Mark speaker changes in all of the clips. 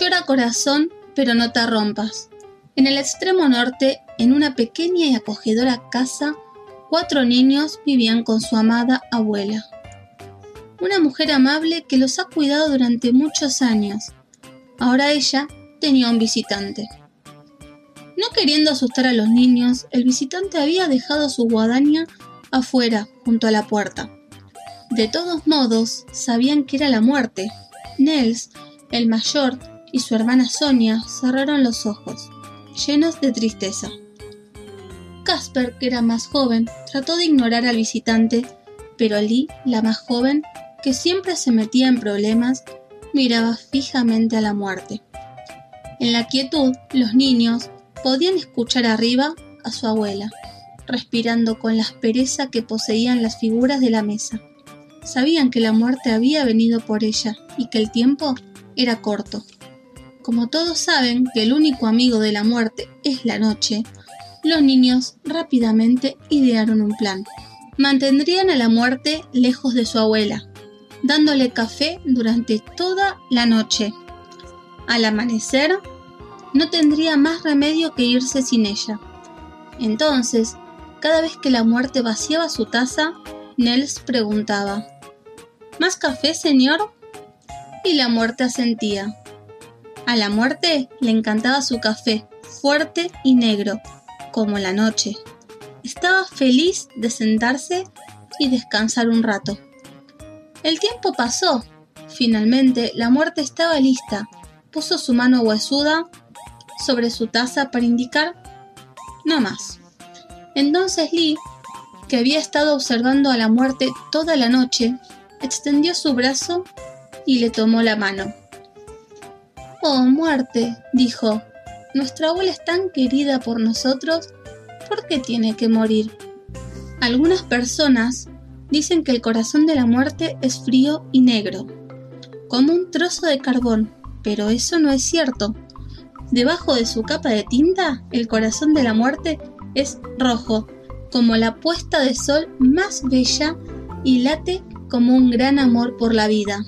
Speaker 1: Llora corazón, pero no te rompas. En el extremo norte, en una pequeña y acogedora casa, cuatro niños vivían con su amada abuela. Una mujer amable que los ha cuidado durante muchos años. Ahora ella tenía un visitante. No queriendo asustar a los niños, el visitante había dejado su guadaña afuera, junto a la puerta. De todos modos, sabían que era la muerte. Nels, el mayor, y su hermana Sonia cerraron los ojos llenos de tristeza. Casper, que era más joven, trató de ignorar al visitante, pero Lee, la más joven, que siempre se metía en problemas, miraba fijamente a la muerte. En la quietud, los niños podían escuchar arriba a su abuela, respirando con la aspereza que poseían las figuras de la mesa. Sabían que la muerte había venido por ella y que el tiempo era corto. Como todos saben que el único amigo de la muerte es la noche, los niños rápidamente idearon un plan. Mantendrían a la muerte lejos de su abuela, dándole café durante toda la noche. Al amanecer, no tendría más remedio que irse sin ella. Entonces, cada vez que la muerte vaciaba su taza, Nels preguntaba, ¿Más café, señor? Y la muerte asentía. A la muerte le encantaba su café, fuerte y negro, como la noche. Estaba feliz de sentarse y descansar un rato. El tiempo pasó. Finalmente, la muerte estaba lista. Puso su mano huesuda sobre su taza para indicar no más. Entonces Lee, que había estado observando a la muerte toda la noche, extendió su brazo y le tomó la mano. Oh, muerte, dijo, nuestra abuela es tan querida por nosotros, ¿por qué tiene que morir? Algunas personas dicen que el corazón de la muerte es frío y negro, como un trozo de carbón, pero eso no es cierto. Debajo de su capa de tinta, el corazón de la muerte es rojo, como la puesta de sol más bella y late como un gran amor por la vida.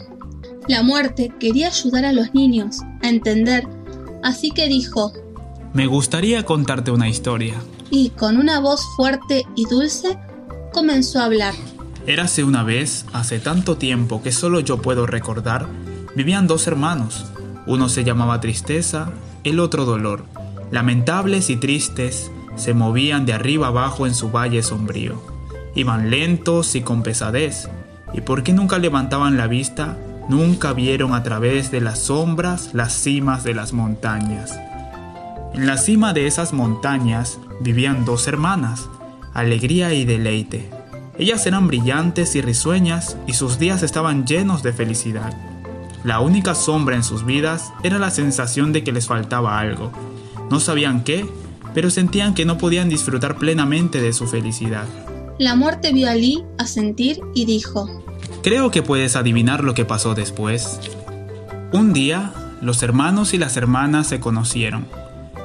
Speaker 1: La muerte quería ayudar a los niños entender, así que dijo,
Speaker 2: Me gustaría contarte una historia.
Speaker 1: Y con una voz fuerte y dulce comenzó a hablar.
Speaker 2: Érase una vez, hace tanto tiempo que solo yo puedo recordar, vivían dos hermanos. Uno se llamaba Tristeza, el otro Dolor. Lamentables y tristes, se movían de arriba abajo en su valle sombrío. Iban lentos y con pesadez. ¿Y por qué nunca levantaban la vista nunca vieron a través de las sombras las cimas de las montañas. En la cima de esas montañas vivían dos hermanas, Alegría y Deleite. Ellas eran brillantes y risueñas y sus días estaban llenos de felicidad. La única sombra en sus vidas era la sensación de que les faltaba algo. No sabían qué, pero sentían que no podían disfrutar plenamente de su felicidad.
Speaker 1: La muerte vio a Lee a sentir y dijo,
Speaker 2: Creo que puedes adivinar lo que pasó después. Un día, los hermanos y las hermanas se conocieron.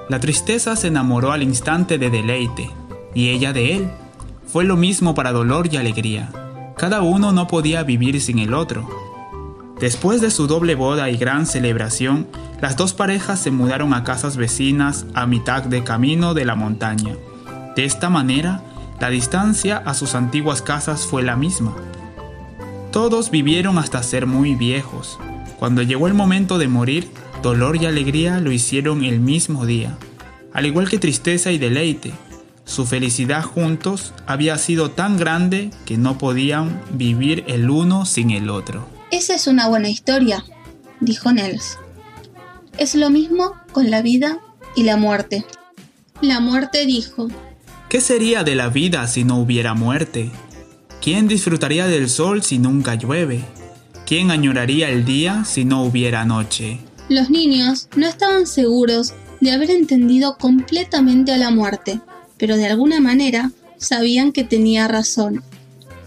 Speaker 2: La tristeza se enamoró al instante de deleite, y ella de él. Fue lo mismo para dolor y alegría. Cada uno no podía vivir sin el otro. Después de su doble boda y gran celebración, las dos parejas se mudaron a casas vecinas a mitad de camino de la montaña. De esta manera, la distancia a sus antiguas casas fue la misma. Todos vivieron hasta ser muy viejos. Cuando llegó el momento de morir, dolor y alegría lo hicieron el mismo día, al igual que tristeza y deleite. Su felicidad juntos había sido tan grande que no podían vivir el uno sin el otro.
Speaker 1: Esa es una buena historia, dijo Nels. Es lo mismo con la vida y la muerte. La muerte dijo,
Speaker 2: ¿Qué sería de la vida si no hubiera muerte? ¿Quién disfrutaría del sol si nunca llueve? ¿Quién añoraría el día si no hubiera noche?
Speaker 1: Los niños no estaban seguros de haber entendido completamente a la muerte, pero de alguna manera sabían que tenía razón.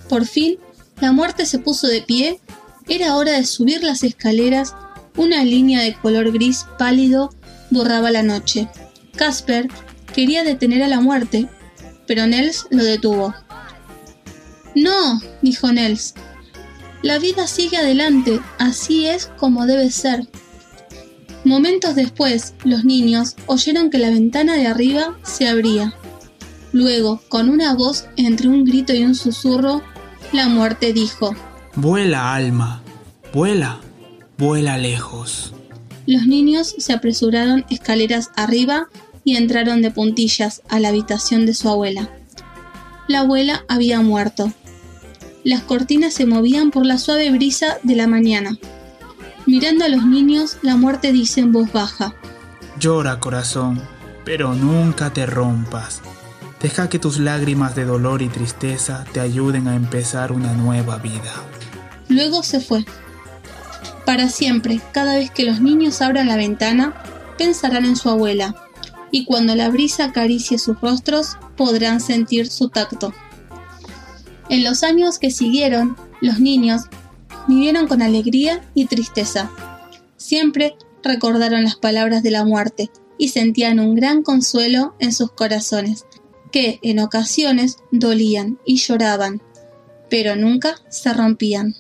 Speaker 1: Por fin, la muerte se puso de pie, era hora de subir las escaleras, una línea de color gris pálido borraba la noche. Casper quería detener a la muerte, pero Nels lo detuvo. No, dijo Nels. La vida sigue adelante, así es como debe ser. Momentos después, los niños oyeron que la ventana de arriba se abría. Luego, con una voz entre un grito y un susurro, la muerte dijo,
Speaker 2: Vuela, alma, vuela, vuela lejos.
Speaker 1: Los niños se apresuraron escaleras arriba y entraron de puntillas a la habitación de su abuela. La abuela había muerto. Las cortinas se movían por la suave brisa de la mañana. Mirando a los niños, la muerte dice en voz baja,
Speaker 2: Llora, corazón, pero nunca te rompas. Deja que tus lágrimas de dolor y tristeza te ayuden a empezar una nueva vida.
Speaker 1: Luego se fue. Para siempre, cada vez que los niños abran la ventana, pensarán en su abuela, y cuando la brisa acaricie sus rostros, podrán sentir su tacto. En los años que siguieron, los niños vivieron con alegría y tristeza. Siempre recordaron las palabras de la muerte y sentían un gran consuelo en sus corazones, que en ocasiones dolían y lloraban, pero nunca se rompían.